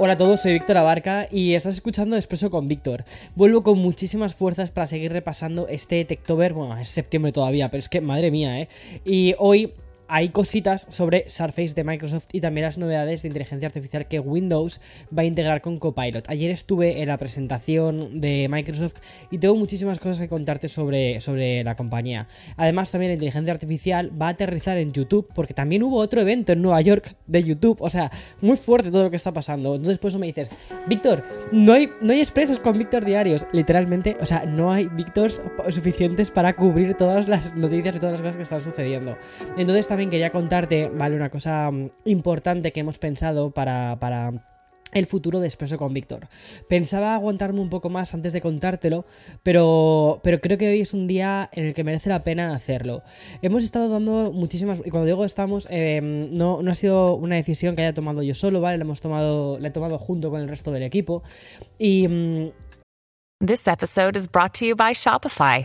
Hola a todos, soy Víctor Abarca y estás escuchando Expreso con Víctor. Vuelvo con muchísimas fuerzas para seguir repasando este Techtober, bueno, es septiembre todavía, pero es que madre mía, ¿eh? Y hoy hay cositas sobre Surface de Microsoft y también las novedades de inteligencia artificial que Windows va a integrar con Copilot. Ayer estuve en la presentación de Microsoft y tengo muchísimas cosas que contarte sobre, sobre la compañía. Además, también la inteligencia artificial va a aterrizar en YouTube porque también hubo otro evento en Nueva York de YouTube. O sea, muy fuerte todo lo que está pasando. Entonces, por eso me dices, Víctor, no hay, no hay expresos con Víctor diarios. Literalmente, o sea, no hay Víctors suficientes para cubrir todas las noticias y todas las cosas que están sucediendo. Entonces, también quería contarte, ¿vale? Una cosa mm, importante que hemos pensado para, para el futuro de Expreso con Víctor. Pensaba aguantarme un poco más antes de contártelo, pero, pero creo que hoy es un día en el que merece la pena hacerlo. Hemos estado dando muchísimas... Y cuando digo estamos, em, no, no ha sido una decisión que haya tomado yo solo, ¿vale? La hemos tomado, la he tomado junto con el resto del equipo. Y... Mm, This episode is brought to you Shopify.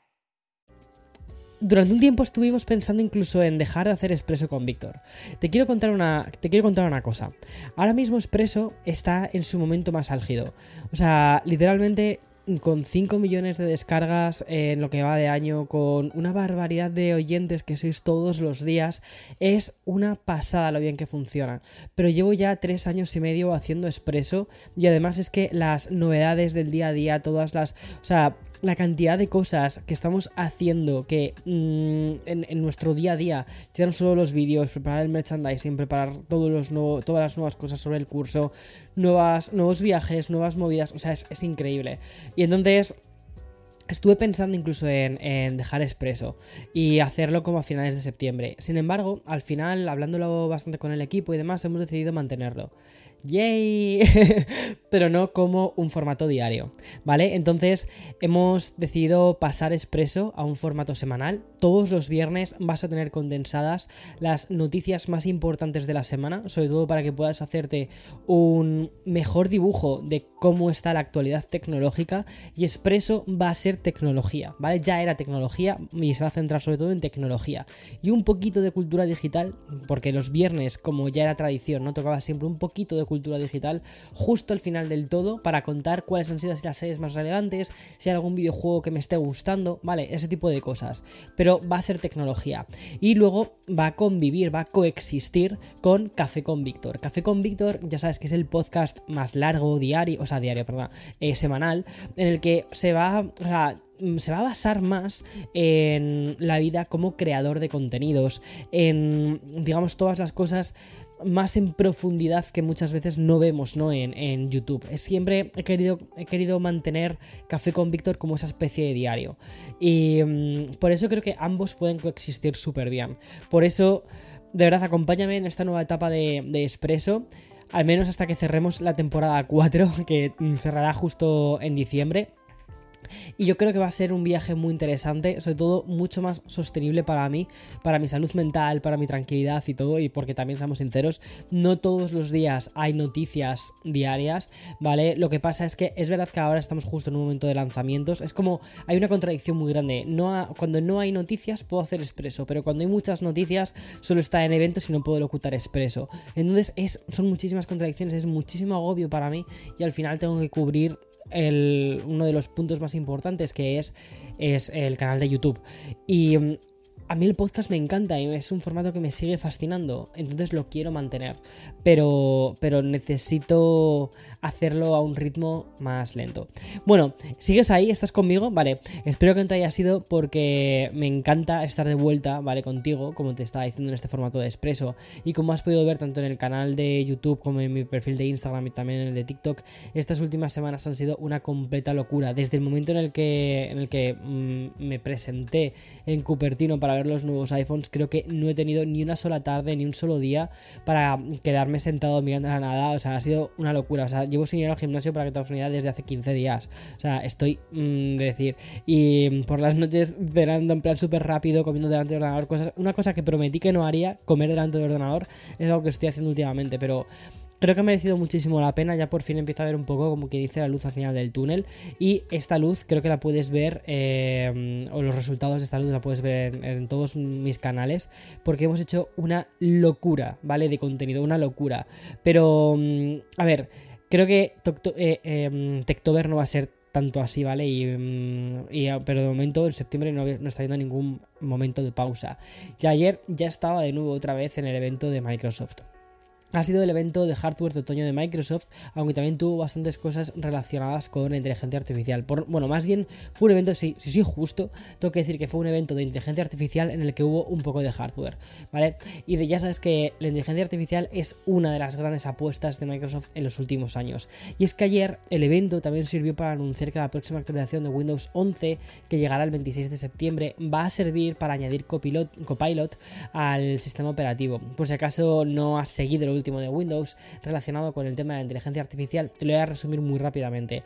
Durante un tiempo estuvimos pensando incluso en dejar de hacer Expreso con Víctor. Te quiero contar una, te quiero contar una cosa. Ahora mismo Expreso está en su momento más álgido. O sea, literalmente con 5 millones de descargas en lo que va de año, con una barbaridad de oyentes que sois todos los días, es una pasada lo bien que funciona. Pero llevo ya 3 años y medio haciendo expreso y además es que las novedades del día a día, todas las... O sea, la cantidad de cosas que estamos haciendo que mm, en, nuestro día a día, ya no solo los vídeos, preparar el merchandising, preparar todos los todas las nuevas cosas sobre el curso, nuevas, nuevos viajes, nuevas movidas, o sea, es, increíble. Y entonces Estuve pensando incluso en, en, dejar expreso y hacerlo como a finales de septiembre. Sin embargo, al final, hablándolo bastante con el equipo y demás, hemos decidido mantenerlo. ¡Yay! Pero no como un formato diario, ¿vale? Entonces hemos decidido pasar expreso a un formato semanal. Todos los viernes vas a tener condensadas las noticias más importantes de la semana, sobre todo para que puedas hacerte un mejor dibujo de cómo está la actualidad tecnológica y expreso va a ser tecnología, ¿vale? Ya era tecnología y se va a centrar sobre todo en tecnología y un poquito de cultura digital, porque los viernes, como ya era tradición, no tocaba siempre un poquito de cultura digital justo al final del todo para contar cuáles han sido las series más relevantes, si hay algún videojuego que me esté gustando, ¿vale? Ese tipo de cosas. Pero va a ser tecnología. Y luego va a convivir, va a coexistir con Café con Víctor. Café con Víctor, ya sabes que es el podcast más largo, diario, o sea, diario, perdón, eh, semanal, en el que se va, o sea, mm, se va a basar más en la vida como creador de contenidos, en, digamos, todas las cosas más en profundidad que muchas veces no vemos ¿no? En, YouTube. Siempre he querido, he querido mantener Café con Víctor como esa especie de diario. Y mm, por eso creo que ambos pueden coexistir súper bien. Por eso, de verdad, acompáñame en esta nueva etapa de, de Expreso. Al menos hasta que cerremos la temporada 4, que cerrará justo en diciembre. Y yo creo que va a ser un viaje muy interesante, sobre todo mucho más sostenible para mí, para mi salud mental, para mi tranquilidad y todo, y porque también seamos sinceros, no todos los días hay noticias diarias, ¿vale? Lo que pasa es que es verdad que ahora estamos justo en un momento de lanzamientos, es como hay una contradicción muy grande, no cuando no hay noticias puedo hacer expreso, pero cuando hay muchas noticias solo está en eventos y no puedo locutar expreso. Entonces es, son muchísimas contradicciones, es muchísimo agobio para mí y al final tengo que cubrir uno de los puntos más importantes que es, es el canal de YouTube. Y mm, a mí el podcast me encanta y es un formato que me sigue fascinando, entonces lo quiero mantener, pero, pero necesito hacerlo a un ritmo más lento. Bueno, ¿sigues ahí? ¿Estás conmigo? Vale, espero que no te haya sido porque me encanta estar de vuelta, ¿vale? Contigo, como te estaba diciendo en este formato de expreso, y como has podido ver tanto en el canal de YouTube como en mi perfil de Instagram y también en el de TikTok, estas últimas semanas han sido una completa locura. Desde el momento en el que, en el que mm, me presenté en Cupertino para ver los nuevos iPhones. Creo que no he tenido ni una sola tarde, ni un solo día para quedarme sentado mirando a la nada. O sea, ha sido una locura. O sea, llevo sin ir al gimnasio para que te hagas desde hace 15 días. O sea, estoy mm, de decir. Y por las noches cenando en plan súper rápido, comiendo delante del ordenador. Cosas, una cosa que prometí que no haría, comer delante del ordenador, es algo que estoy haciendo últimamente. Pero Creo que ha merecido muchísimo la pena, ya por fin empieza a ver un poco como que dice la luz al final del túnel y esta luz creo que la puedes ver, eh, o los resultados de esta luz la puedes ver en, todos mis canales, porque hemos hecho una locura, ¿vale? De contenido, una locura. Pero, mm, a ver, creo que eh, em, Tectober no va a ser tanto así, ¿vale? Y, mm, pero de momento en septiembre no, no, está habiendo ningún momento de pausa. Ya ayer ya estaba de nuevo otra vez en el evento de Microsoft ha sido el evento de hardware de otoño de Microsoft, aunque también tuvo bastantes cosas relacionadas con la inteligencia artificial. Por, bueno, más bien fue un evento, sí, sí, sí, justo, tengo que decir que fue un evento de inteligencia artificial en el que hubo un poco de hardware, ¿vale? Y ya sabes que la inteligencia artificial es una de las grandes apuestas de Microsoft en los últimos años. Y es que ayer el evento también sirvió para anunciar que la próxima actualización de Windows 11, que llegará el 26 de septiembre, va a servir para añadir Copilot, al sistema operativo. Por si acaso no has seguido el último de Windows relacionado con el tema de la inteligencia artificial, te lo voy a resumir muy rápidamente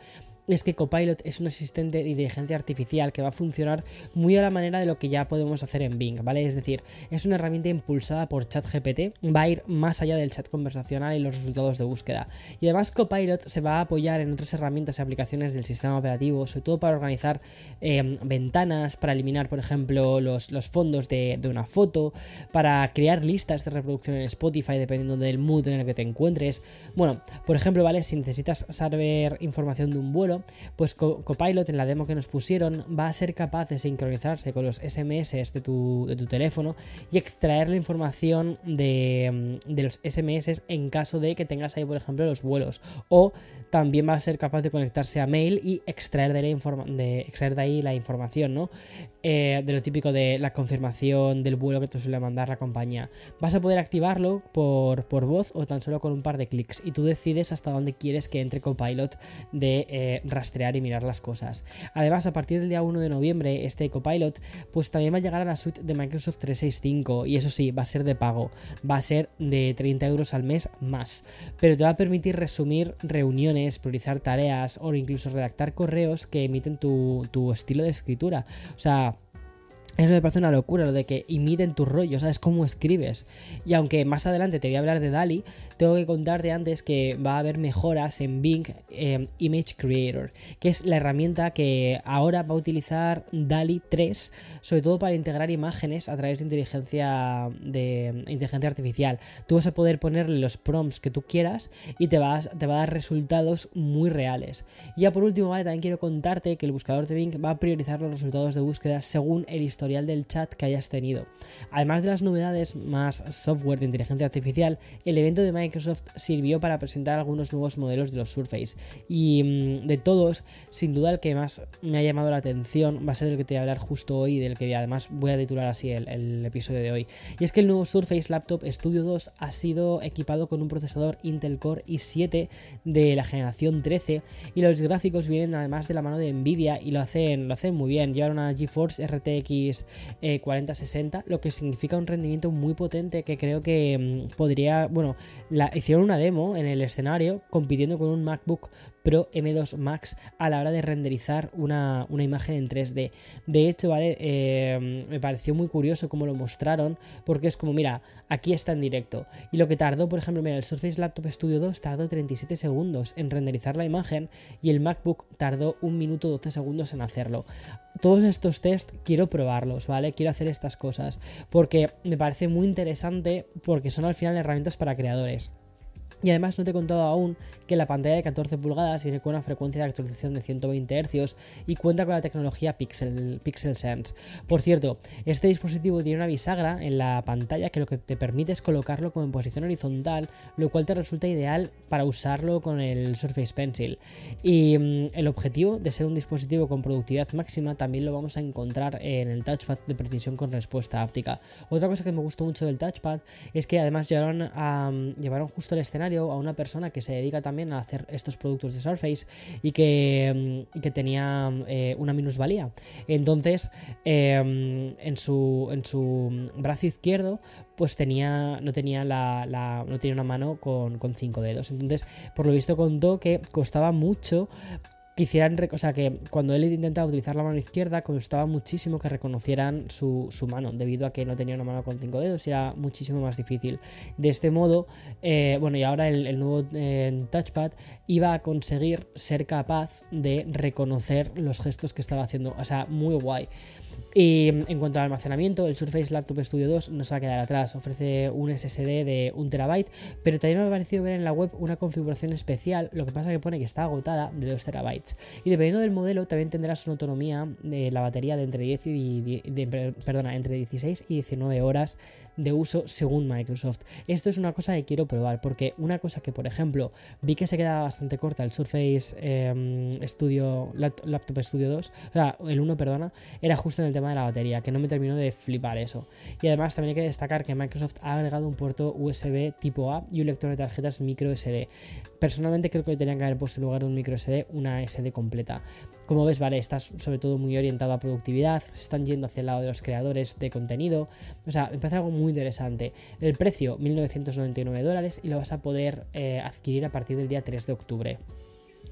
es que Copilot es un asistente de inteligencia artificial que va a funcionar muy a la manera de lo que ya podemos hacer en Bing, ¿vale? Es decir, es una herramienta impulsada por ChatGPT, va a ir más allá del chat conversacional y los resultados de búsqueda. Y además Copilot se va a apoyar en otras herramientas y aplicaciones del sistema operativo, sobre todo para organizar eh, ventanas, para eliminar, por ejemplo, los, los fondos de, de, una foto, para crear listas de reproducción en Spotify dependiendo del mood en el que te encuentres. Bueno, por ejemplo, ¿vale? Si necesitas saber información de un vuelo, pues Copilot en la demo que nos pusieron va a ser capaz de sincronizarse con los SMS de tu, teléfono y extraer la información de, de, los SMS en caso de que tengas ahí, por ejemplo, los vuelos. O también va a ser capaz de conectarse a mail y extraer de, la de, extraer de ahí la información, ¿no? Eh, de lo típico de la confirmación del vuelo que te suele mandar la compañía. Vas a poder activarlo por, por voz o tan solo con un par de clics y tú decides hasta dónde quieres que entre Copilot de eh, rastrear y mirar las cosas. Además, a partir del día 1 de noviembre, este Copilot pues también va a llegar a la suite de Microsoft 365 y eso sí, va a ser de pago, va a ser de 30 euros al mes más, pero te va a permitir resumir reuniones, priorizar tareas o incluso redactar correos que emiten tu, tu estilo de escritura. O sea, eso me parece una locura, lo de que imiten tu rollo, ¿sabes? Cómo escribes. Y aunque más adelante te voy a hablar de DALI, tengo que contarte antes que va a haber mejoras en Bing em, Image Creator, que es la herramienta que ahora va a utilizar DALI 3, sobre todo para integrar imágenes a través de inteligencia, de inteligencia artificial. Tú vas a poder ponerle los prompts que tú quieras y te, vas, te va a dar resultados muy reales. Y ya por último, ¿vale? también quiero contarte que el buscador de Bing va a priorizar los resultados de búsqueda según el historial del chat que hayas tenido. Además de las novedades más software de inteligencia artificial, el evento de Microsoft sirvió para presentar algunos nuevos modelos de los Surface. Y mm, de todos, sin duda el que más me ha llamado la atención va a ser el que te voy a hablar justo hoy, del que además voy a titular así el, episodio de hoy. Y es que el nuevo Surface Laptop Studio 2 ha sido equipado con un procesador Intel Core i7 de la generación 13 y los gráficos vienen además de la mano de Nvidia y lo hacen, lo hacen muy bien. Llevan una GeForce RTX 4060, eh, lo que significa un rendimiento muy potente que creo que mm, podría, bueno, hicieron una demo en el escenario compitiendo con un MacBook Pro M2 Max a la hora de renderizar una, imagen en 3D. De hecho, ¿vale? Eh, me pareció muy curioso cómo lo mostraron, porque es como, mira, aquí está en directo. Y lo que tardó, por ejemplo, mira, el Surface Laptop Studio 2 tardó 37 segundos en renderizar la imagen y el MacBook tardó 1 minuto 12 segundos en hacerlo. Todos estos test quiero probarlos, ¿vale? Quiero hacer estas cosas, porque me parece muy interesante, porque son al final herramientas para creadores. Y además no te he contado aún que la pantalla de 14 pulgadas viene con una frecuencia de actualización de 120 Hz y cuenta con la tecnología Pixel, Sense. Por cierto, este dispositivo tiene una bisagra en la pantalla que lo que te permite es colocarlo como en posición horizontal, lo cual te resulta ideal para usarlo con el Surface Pencil. Y mm, el objetivo de ser un dispositivo con productividad máxima también lo vamos a encontrar en el touchpad de precisión con respuesta áptica. Otra cosa que me gustó mucho del touchpad es que además llevaron, llevaron justo el escenario a una persona que se dedica también a hacer estos productos de Surface y que, mm, que tenía eh, una minusvalía. Entonces, em, en, su, en su brazo izquierdo, pues tenía, no, tenía la, no tenía una mano con, con cinco dedos. Entonces, por lo visto contó que costaba mucho quisieran, o sea, que cuando él intentaba utilizar la mano izquierda, costaba muchísimo que reconocieran su, mano, debido a que no tenía una mano con cinco dedos y era muchísimo más difícil. De este modo, eh, bueno, y ahora el, nuevo eh, touchpad iba a conseguir ser capaz de reconocer los gestos que estaba haciendo, o sea, muy guay. Y en cuanto al almacenamiento, el Surface Laptop Studio 2 no se va a quedar atrás, ofrece un SSD de 1 terabyte, pero también me ha parecido ver en la web una configuración especial, lo que pasa que pone que está agotada de 2 terabytes. Y dependiendo del modelo, también tendrás una autonomía de la batería de entre, 10 y, perdona, entre 16 y 19 horas de uso según Microsoft. Esto es una cosa que quiero probar, porque una cosa que, por ejemplo, vi que se quedaba bastante corta el Surface em, Studio, Laptop Studio 2, o sea, el 1, perdona, era justo en el tema de la batería, que no me terminó de flipar eso. Y además también hay que destacar que Microsoft ha agregado un puerto USB tipo A y un lector de tarjetas micro SD. Personalmente creo que tenían que haber puesto en lugar de un micro SD una SD completa. Como ves, vale, estás sobre todo muy orientado a productividad, se están yendo hacia el lado de los creadores de contenido. O sea, me parece algo muy interesante. El precio, 1.999 dólares, y lo vas a poder eh, adquirir a partir del día 3 de octubre.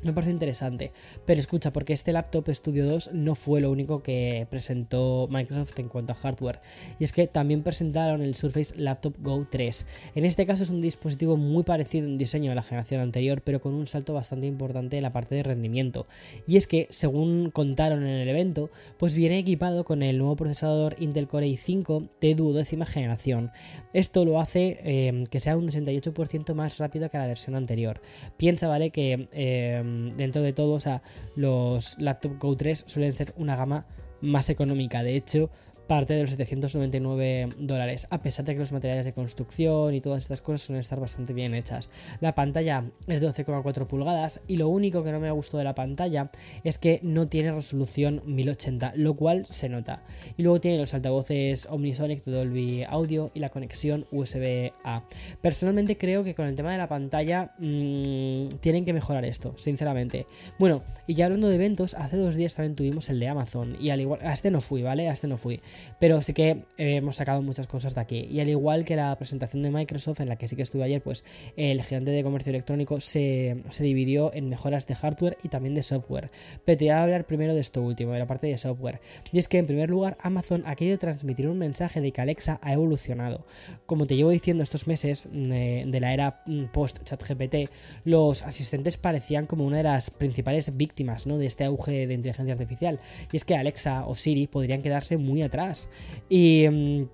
Me parece interesante. Pero escucha, porque este laptop Studio 2 no fue lo único que presentó Microsoft en cuanto a hardware. Y es que también presentaron el Surface Laptop Go 3. En este caso es un dispositivo muy parecido en diseño a la generación anterior, pero con un salto bastante importante en la parte de rendimiento. Y es que, según contaron en el evento, pues viene equipado con el nuevo procesador Intel Core i5 de duodécima generación. Esto lo hace eh, que sea un 68% más rápido que la versión anterior. Piensa, ¿vale? Que... Eh, dentro de todo, o sea, los laptop Go 3 suelen ser una gama más económica. De hecho, parte de los 799 dólares, a pesar de que los materiales de construcción y todas estas cosas suelen estar bastante bien hechas. La pantalla es de 12,4 pulgadas y lo único que no me gustado de la pantalla es que no tiene resolución 1080, lo cual se nota. Y luego tiene los altavoces Omnisonic de Dolby Audio y la conexión USB-A. Personalmente creo que con el tema de la pantalla mmm, tienen que mejorar esto, sinceramente. Bueno, y ya hablando de eventos, hace dos días también tuvimos el de Amazon y al igual, a este no fui, ¿vale? A este no fui. Pero sí que eh, hemos sacado muchas cosas de aquí. Y al igual que la presentación de Microsoft, en la que sí que estuve ayer, pues el gigante de comercio electrónico se, dividió en mejoras de hardware y también de software. Pero te voy a hablar primero de esto último, de la parte de software. Y es que en primer lugar, Amazon ha querido transmitir un mensaje de que Alexa ha evolucionado. Como te llevo diciendo estos meses mm, eh, de la era mm, post-ChatGPT, los asistentes parecían como una de las principales víctimas ¿no? de este auge de inteligencia artificial. Y es que Alexa o Siri podrían quedarse muy atrás y mm,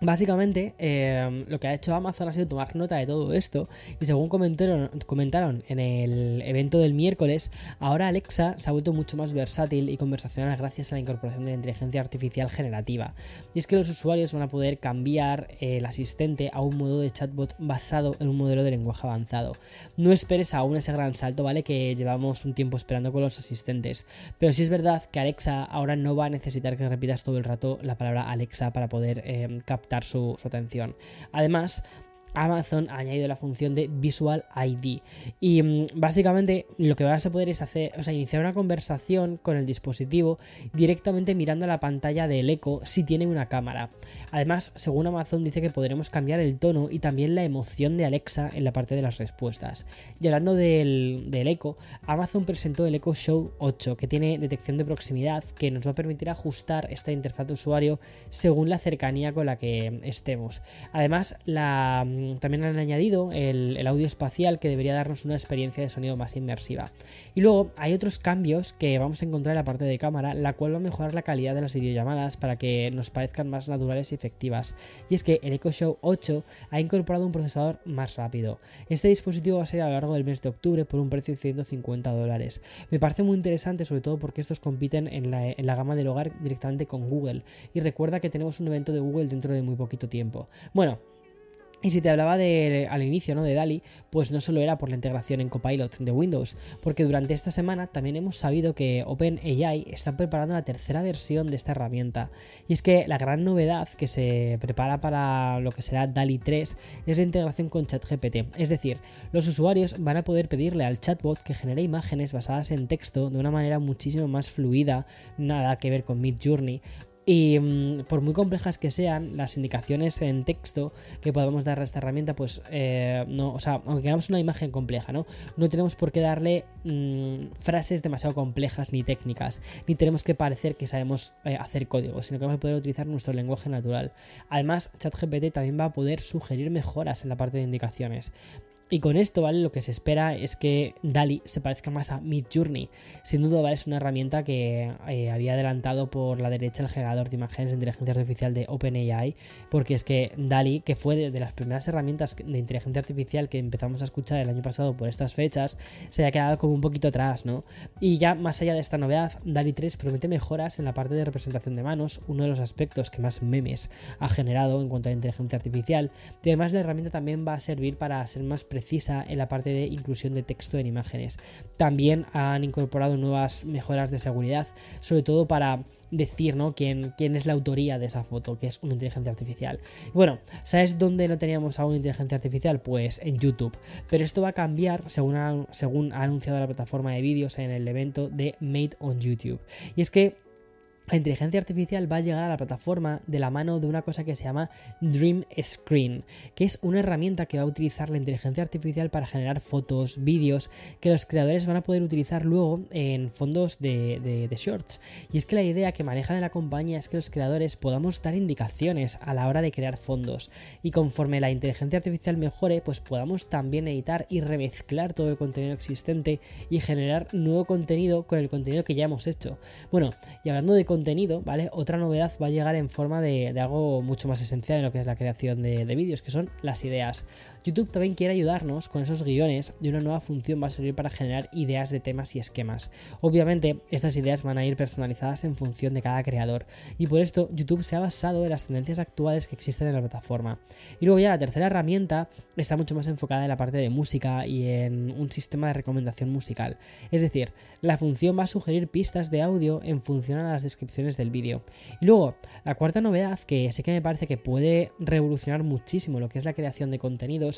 Básicamente, em, lo que ha hecho Amazon ha sido tomar nota de todo esto y según comentaron, comentaron, en el evento del miércoles, ahora Alexa se ha vuelto mucho más versátil y conversacional gracias a la incorporación de la inteligencia artificial generativa. Y es que los usuarios van a poder cambiar el asistente a un modo de chatbot basado en un modelo de lenguaje avanzado. No esperes aún ese gran salto, ¿vale? Que llevamos un tiempo esperando con los asistentes. Pero sí es verdad que Alexa ahora no va a necesitar que repitas todo el rato la palabra Alexa para poder captar su, atención. Además, Amazon ha añadido la función de Visual ID. Y mm, básicamente lo que vas a poder es hacer, o sea, iniciar una conversación con el dispositivo directamente mirando la pantalla del eco si tiene una cámara. Además, según Amazon dice que podremos cambiar el tono y también la emoción de Alexa en la parte de las respuestas. Y hablando del, del eco, Amazon presentó el Echo Show 8 que tiene detección de proximidad que nos va a permitir ajustar esta interfaz de usuario según la cercanía con la que estemos. Además, la Mm, también han añadido el, audio espacial que debería darnos una experiencia de sonido más inmersiva. Y luego hay otros cambios que vamos a encontrar en la parte de cámara, la cual va a mejorar la calidad de las videollamadas para que nos parezcan más naturales y efectivas. Y es que el Echo Show 8 ha incorporado un procesador más rápido. Este dispositivo va a ser a lo largo del mes de octubre por un precio de 150 dólares. Me parece muy interesante, sobre todo porque estos compiten en la, en la gama del hogar directamente con Google. Y recuerda que tenemos un evento de Google dentro de muy poquito tiempo. Bueno, Y si te hablaba de, al inicio ¿no? de DALI, pues no solo era por la integración en Copilot de Windows, porque durante esta semana también hemos sabido que OpenAI está preparando la tercera versión de esta herramienta. Y es que la gran novedad que se prepara para lo que será DALI 3 es la integración con ChatGPT. Es decir, los usuarios van a poder pedirle al chatbot que genere imágenes basadas en texto de una manera muchísimo más fluida, nada que ver con Midjourney, y mm, por muy complejas que sean las indicaciones en texto que podamos dar a esta herramienta, pues eh, no, o sea, aunque hagamos una imagen compleja, ¿no? No tenemos por qué darle mm, frases demasiado complejas ni técnicas, ni tenemos que parecer que sabemos eh, hacer código, sino que vamos a poder utilizar nuestro lenguaje natural. Además, ChatGPT también va a poder sugerir mejoras en la parte de indicaciones. Y con esto, ¿vale? Lo que se espera es que DALI se parezca más a Midjourney. Sin duda, ¿vale? Es una herramienta que eh, había adelantado por la derecha el generador de imágenes de inteligencia artificial de OpenAI, porque es que DALI, que fue de, las primeras herramientas de inteligencia artificial que empezamos a escuchar el año pasado por estas fechas, se ha quedado como un poquito atrás, ¿no? Y ya más allá de esta novedad, DALI 3 promete mejoras en la parte de representación de manos, uno de los aspectos que más memes ha generado en cuanto a la inteligencia artificial. Y además la herramienta también va a servir para ser más precisa en la parte de inclusión de texto en imágenes. También han incorporado nuevas mejoras de seguridad, sobre todo para decir ¿no? quién, quién es la autoría de esa foto, que es una inteligencia artificial. Bueno, ¿sabes dónde no teníamos aún inteligencia artificial? Pues en YouTube. Pero esto va a cambiar según según ha anunciado la plataforma de vídeos en el evento de Made on YouTube. Y es que la inteligencia artificial va a llegar a la plataforma de la mano de una cosa que se llama Dream Screen, que es una herramienta que va a utilizar la inteligencia artificial para generar fotos, vídeos, que los creadores van a poder utilizar luego en fondos de, shorts. Y es que la idea que maneja de la compañía es que los creadores podamos dar indicaciones a la hora de crear fondos. Y conforme la inteligencia artificial mejore, pues podamos también editar y remezclar todo el contenido existente y generar nuevo contenido con el contenido que ya hemos hecho. Bueno, y hablando de contenido, ¿vale? Otra novedad va a llegar en forma de, algo mucho más esencial en lo que es la creación de, de vídeos, que son las ideas. YouTube también quiere ayudarnos con esos guiones y una nueva función va a servir para generar ideas de temas y esquemas. Obviamente, estas ideas van a ir personalizadas en función de cada creador y por esto YouTube se ha basado en las tendencias actuales que existen en la plataforma. Y luego ya la tercera herramienta está mucho más enfocada en la parte de música y en un sistema de recomendación musical. Es decir, la función va a sugerir pistas de audio en función a las descripciones del vídeo. Y luego, la cuarta novedad que sí que me parece que puede revolucionar muchísimo lo que es la creación de contenido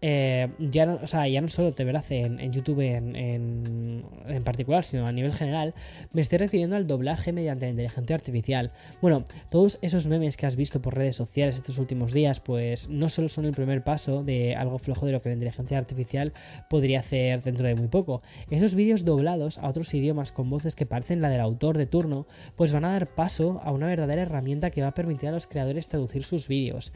eh, ya, no, o sea, ya no solo te verás en, YouTube en, en, particular, sino a nivel general, me estoy refiriendo al doblaje mediante la inteligencia artificial. Bueno, todos esos memes que has visto por redes sociales estos últimos días, pues no solo son el primer paso de algo flojo de lo que la inteligencia artificial podría hacer dentro de muy poco. Esos vídeos doblados a otros idiomas con voces que parecen la del autor de turno, pues van a dar paso a una verdadera herramienta que va a permitir a los creadores traducir sus vídeos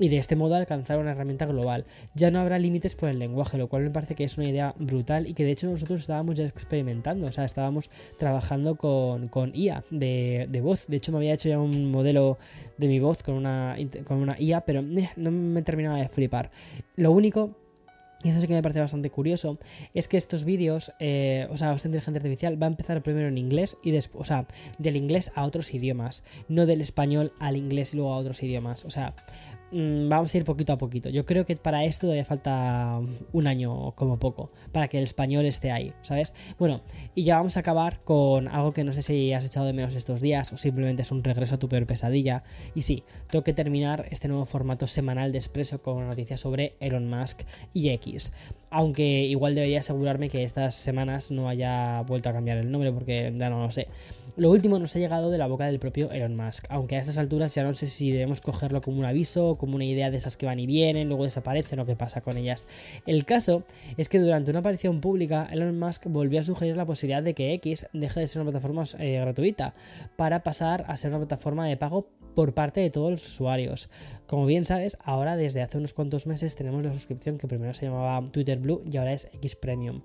y de este modo alcanzar una herramienta global. Ya no habrá límites por el lenguaje, lo cual me parece que es una idea brutal y que de hecho nosotros estábamos ya experimentando, o sea, estábamos trabajando con, con IA de, voz. De hecho, me había hecho ya un modelo de mi voz con una, con una IA, pero eh, no me terminaba de flipar. Lo único y eso sí que me parece bastante curioso, es que estos vídeos, eh, o sea, esta inteligencia artificial va a empezar primero en inglés y después, o sea, del inglés a otros idiomas, no del español al inglés y luego a otros idiomas. O sea, vamos a ir poquito a poquito. Yo creo que para esto todavía falta un año como poco, para que el español esté ahí, ¿sabes? Bueno, y ya vamos a acabar con algo que no sé si has echado de menos estos días o simplemente es un regreso a tu peor pesadilla. Y sí, tengo que terminar este nuevo formato semanal de Expreso con noticias sobre Elon Musk y X. Aunque igual debería asegurarme que estas semanas no haya vuelto a cambiar el nombre porque ya no lo sé. Lo último nos ha llegado de la boca del propio Elon Musk, aunque a estas alturas ya no sé si debemos cogerlo como un aviso, como una idea de esas que van y vienen, luego desaparecen o qué pasa con ellas. El caso es que durante una aparición pública, Elon Musk volvió a sugerir la posibilidad de que X deje de ser una plataforma eh, gratuita para pasar a ser una plataforma de pago por parte de todos los usuarios. Como bien sabes, ahora desde hace unos cuantos meses tenemos la suscripción que primero se llamaba Twitter Blue y ahora es X Premium.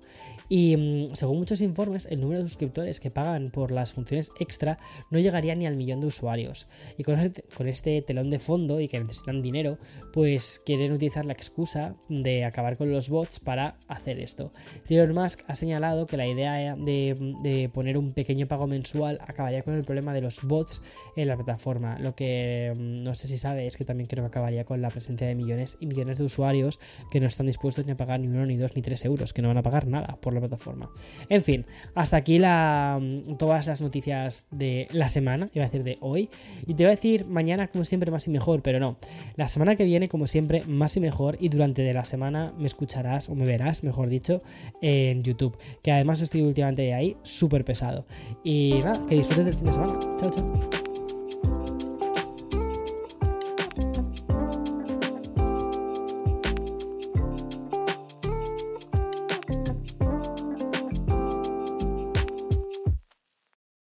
Y mm, según muchos informes, el número de suscriptores que pagan por las funciones extra no llegaría ni al millón de usuarios. Y con este, con este telón de fondo y que necesitan dinero, pues quieren utilizar la excusa de acabar con los bots para hacer esto. Elon Musk ha señalado que la idea de, poner un pequeño pago mensual acabaría con el problema de los bots en la plataforma. Que mm, no sé si sabe es que también creo que acabaría con la presencia de millones y millones de usuarios que no están dispuestos ni a pagar ni uno, ni dos, ni tres euros, que no van a pagar nada por la plataforma. En fin, hasta aquí mm, todas las noticias de la semana, iba a decir de hoy. Y te voy a decir mañana, como siempre, más y mejor, pero no. La semana que viene, como siempre, más y mejor. Y durante de la semana me escucharás, o me verás, mejor dicho, en YouTube. Que además estoy últimamente ahí súper pesado. Y nada, que disfrutes del fin de semana. Chao, chao.